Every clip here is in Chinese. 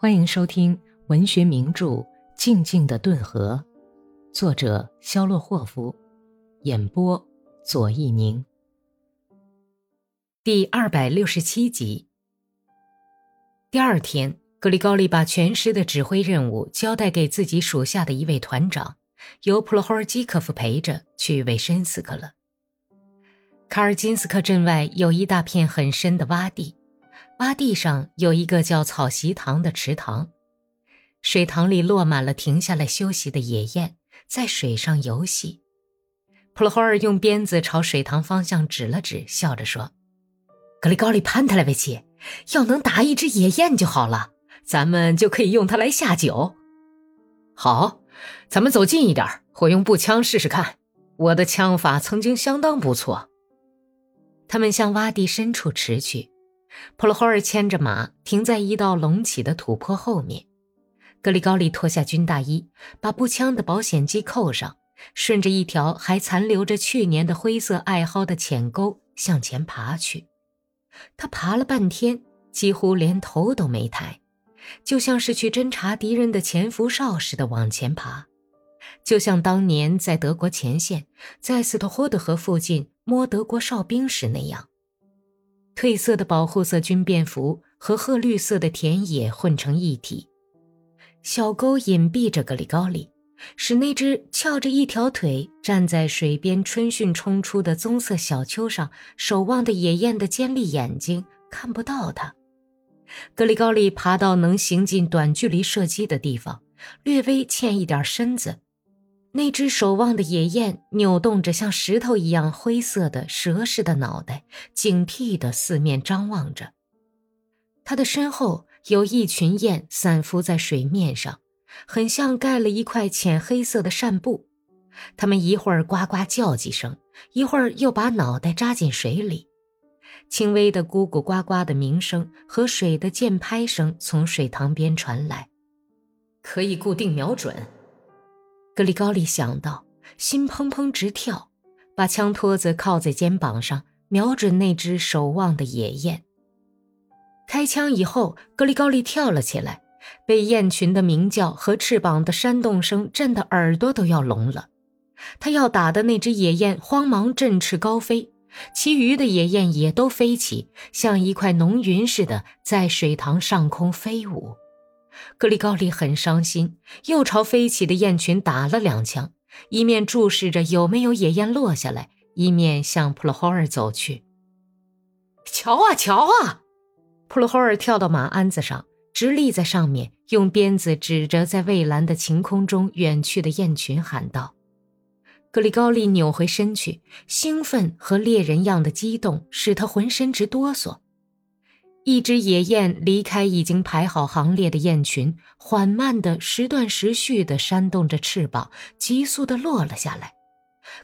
欢迎收听文学名著《静静的顿河》，作者肖洛霍夫，演播左一宁。第二百六十七集。第二天，格里高利把全师的指挥任务交代给自己属下的一位团长，由普罗霍尔基科夫陪着去维申斯克了。卡尔金斯克镇外有一大片很深的洼地。洼地上有一个叫草席塘的池塘，水塘里落满了停下来休息的野雁，在水上游戏。普罗霍尔用鞭子朝水塘方向指了指，笑着说：“格里高利潘特莱维奇，要能打一只野雁就好了，咱们就可以用它来下酒。”好，咱们走近一点，我用步枪试试看。我的枪法曾经相当不错。他们向洼地深处驰去。普罗霍尔牵着马停在一道隆起的土坡后面，格里高利脱下军大衣，把步枪的保险机扣上，顺着一条还残留着去年的灰色艾蒿的浅沟向前爬去。他爬了半天，几乎连头都没抬，就像是去侦察敌人的潜伏哨似的往前爬，就像当年在德国前线，在斯特霍德河附近摸德国哨兵时那样。褪色的保护色军便服和褐绿色的田野混成一体，小沟隐蔽着格里高利，使那只翘着一条腿站在水边春汛冲出的棕色小丘上守望的野雁的尖利眼睛看不到他。格里高利爬到能行进短距离射击的地方，略微欠一点身子。那只守望的野雁扭动着像石头一样灰色的蛇似的脑袋，警惕地四面张望着。它的身后有一群雁散伏在水面上，很像盖了一块浅黑色的扇布。它们一会儿呱呱叫几声，一会儿又把脑袋扎进水里。轻微的咕咕呱呱的鸣声和水的溅拍声从水塘边传来。可以固定瞄准。格里高利想到，心砰砰直跳，把枪托子靠在肩膀上，瞄准那只守望的野雁。开枪以后，格里高利跳了起来，被雁群的鸣叫和翅膀的扇动声震得耳朵都要聋了。他要打的那只野雁慌忙振翅高飞，其余的野雁也都飞起，像一块浓云似的在水塘上空飞舞。格里高利很伤心，又朝飞起的雁群打了两枪，一面注视着有没有野雁落下来，一面向普罗霍尔走去。瞧啊，瞧啊！普罗霍尔跳到马鞍子上，直立在上面，用鞭子指着在蔚蓝的晴空中远去的雁群，喊道：“格里高利，扭回身去，兴奋和猎人样的激动使他浑身直哆嗦。”一只野雁离开已经排好行列的雁群，缓慢的、时断时续的扇动着翅膀，急速的落了下来。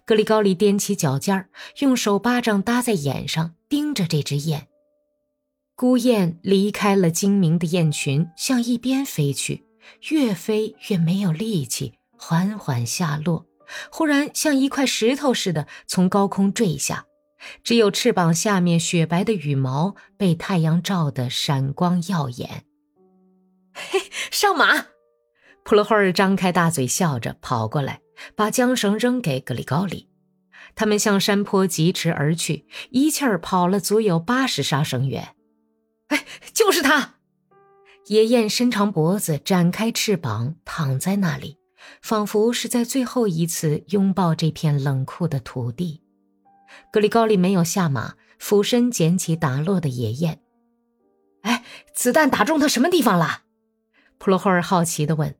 格里高利踮起脚尖儿，用手巴掌搭在眼上，盯着这只雁。孤雁离开了精明的雁群，向一边飞去，越飞越没有力气，缓缓下落，忽然像一块石头似的从高空坠下。只有翅膀下面雪白的羽毛被太阳照得闪光耀眼。嘿，上马！普罗霍尔张开大嘴笑着跑过来，把缰绳扔给格里高里。他们向山坡疾驰而去，一气儿跑了足有八十杀绳远。哎，就是他！野雁伸长脖子，展开翅膀，躺在那里，仿佛是在最后一次拥抱这片冷酷的土地。格里高利没有下马，俯身捡起打落的野雁。哎，子弹打中他什么地方了？普罗霍尔好奇地问。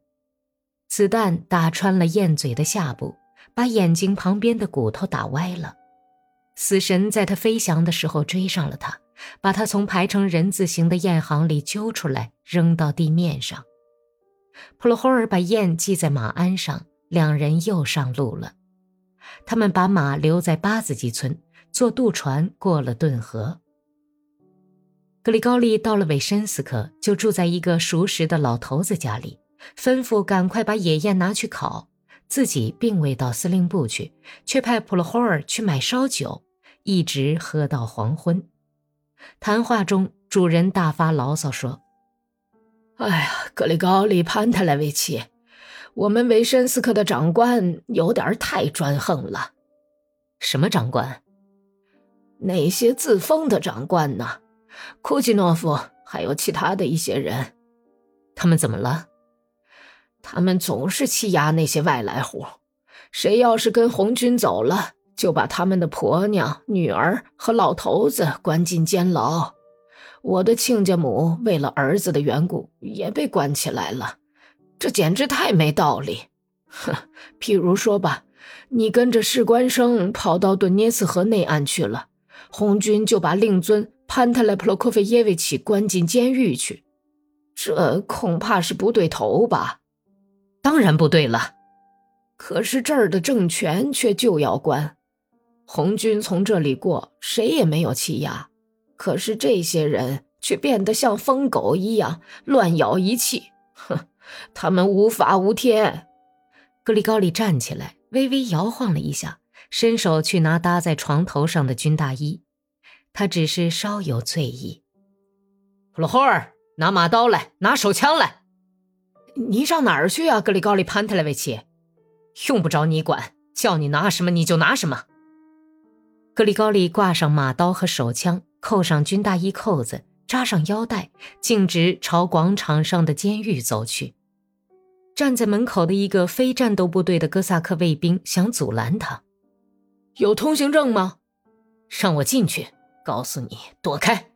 子弹打穿了雁嘴的下部，把眼睛旁边的骨头打歪了。死神在他飞翔的时候追上了他，把他从排成人字形的雁行里揪出来，扔到地面上。普罗霍尔把雁系在马鞍上，两人又上路了。他们把马留在巴子基村，坐渡船过了顿河。格里高利到了韦申斯克，就住在一个熟识的老头子家里，吩咐赶快把野雁拿去烤，自己并未到司令部去，却派普罗霍尔去买烧酒，一直喝到黄昏。谈话中，主人大发牢骚说：“哎呀，格里高利·潘特莱维奇，我们维申斯克的长官有点太专横了。什么长官？那些自封的长官呢？库奇诺夫还有其他的一些人，他们怎么了？他们总是欺压那些外来户，谁要是跟红军走了，就把他们的婆娘、女儿和老头子关进监牢。我的亲家母为了儿子的缘故也被关起来了，这简直太没道理。哼，譬如说吧，你跟着士官生跑到顿涅茨河内岸去了，红军就把令尊潘特莱普洛科菲耶维奇关进监狱去，这恐怕是不对头吧？当然不对了。可是这儿的政权却就要关，红军从这里过，谁也没有欺压。可是这些人却变得像疯狗一样乱咬一气，哼，他们无法无天。格里高利站起来，微微摇晃了一下，伸手去拿搭在床头上的军大衣。他只是稍有醉意。普罗霍尔，拿马刀来，拿手枪来。你上哪儿去啊，格里高利·潘特莱维奇？用不着你管，叫你拿什么你就拿什么。格里高利挂上马刀和手枪。扣上军大衣扣子，扎上腰带，径直朝广场上的监狱走去。站在门口的一个非战斗部队的哥萨克卫兵想阻拦他：“有通行证吗？让我进去。告诉你，躲开。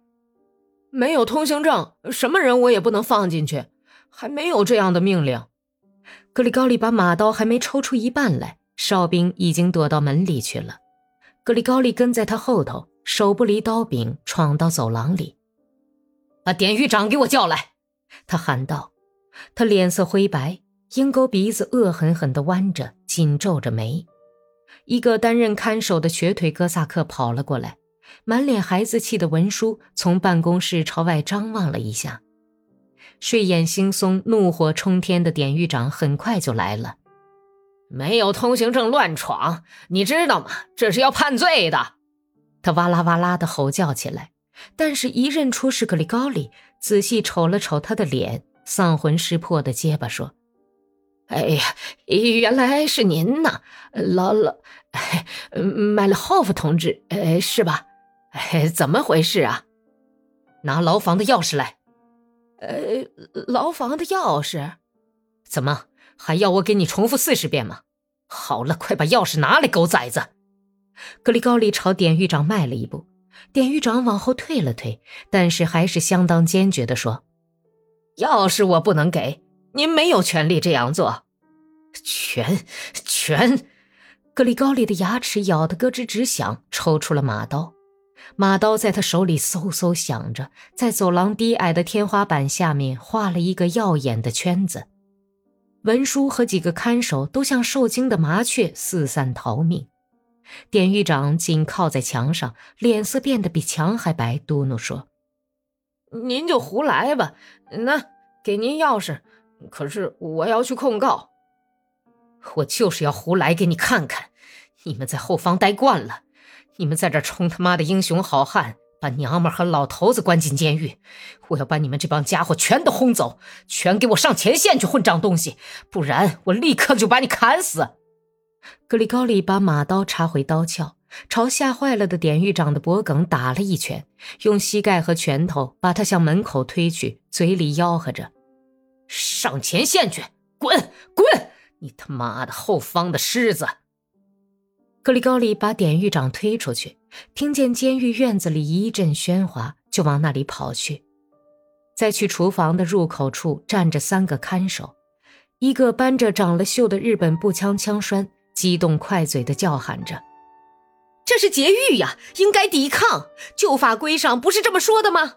没有通行证，什么人我也不能放进去。还没有这样的命令。”格里高利把马刀还没抽出一半来，哨兵已经躲到门里去了。格里高利跟在他后头。手不离刀柄，闯到走廊里，把典狱长给我叫来！他喊道。他脸色灰白，鹰钩鼻子恶狠狠地弯着，紧皱着眉。一个担任看守的瘸腿哥萨克跑了过来，满脸孩子气的文书从办公室朝外张望了一下。睡眼惺忪、怒火冲天的典狱长很快就来了。没有通行证乱闯，你知道吗？这是要判罪的。他哇啦哇啦地吼叫起来，但是，一认出是格里高利，仔细瞅了瞅他的脸，丧魂失魄的结巴说：“哎呀，原来是您呐，老老买了霍夫同志，呃，是吧？哎，怎么回事啊？拿牢房的钥匙来。呃，牢房的钥匙？怎么还要我给你重复四十遍吗？好了，快把钥匙拿来，狗崽子！”格里高利朝典狱长迈了一步，典狱长往后退了退，但是还是相当坚决地说：“钥匙我不能给您，没有权利这样做。”权权！格里高利的牙齿咬得咯吱直响，抽出了马刀。马刀在他手里嗖嗖响着，在走廊低矮的天花板下面画了一个耀眼的圈子。文书和几个看守都像受惊的麻雀四散逃命。典狱长紧靠在墙上，脸色变得比墙还白，嘟囔说：“您就胡来吧，那给您钥匙。可是我要去控告，我就是要胡来给你看看。你们在后方待惯了，你们在这充他妈的英雄好汉，把娘们和老头子关进监狱。我要把你们这帮家伙全都轰走，全给我上前线去混账东西，不然我立刻就把你砍死。”格里高利把马刀插回刀鞘，朝吓坏了的典狱长的脖颈打了一拳，用膝盖和拳头把他向门口推去，嘴里吆喝着：“上前线去，滚滚！你他妈的后方的狮子！”格里高利把典狱长推出去，听见监狱院子里一阵喧哗，就往那里跑去。在去厨房的入口处站着三个看守，一个搬着长了锈的日本步枪枪栓。激动快嘴的叫喊着：“这是劫狱呀，应该抵抗！旧法规上不是这么说的吗？”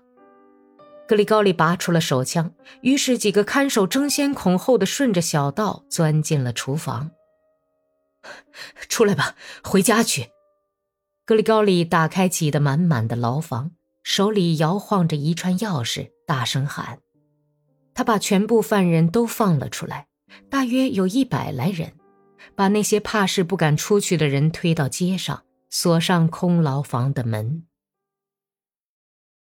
格里高利拔出了手枪，于是几个看守争先恐后的顺着小道钻进了厨房。出来吧，回家去。格里高利打开挤得满满的牢房，手里摇晃着一串钥匙，大声喊：“他把全部犯人都放了出来，大约有一百来人。”把那些怕事不敢出去的人推到街上，锁上空牢房的门。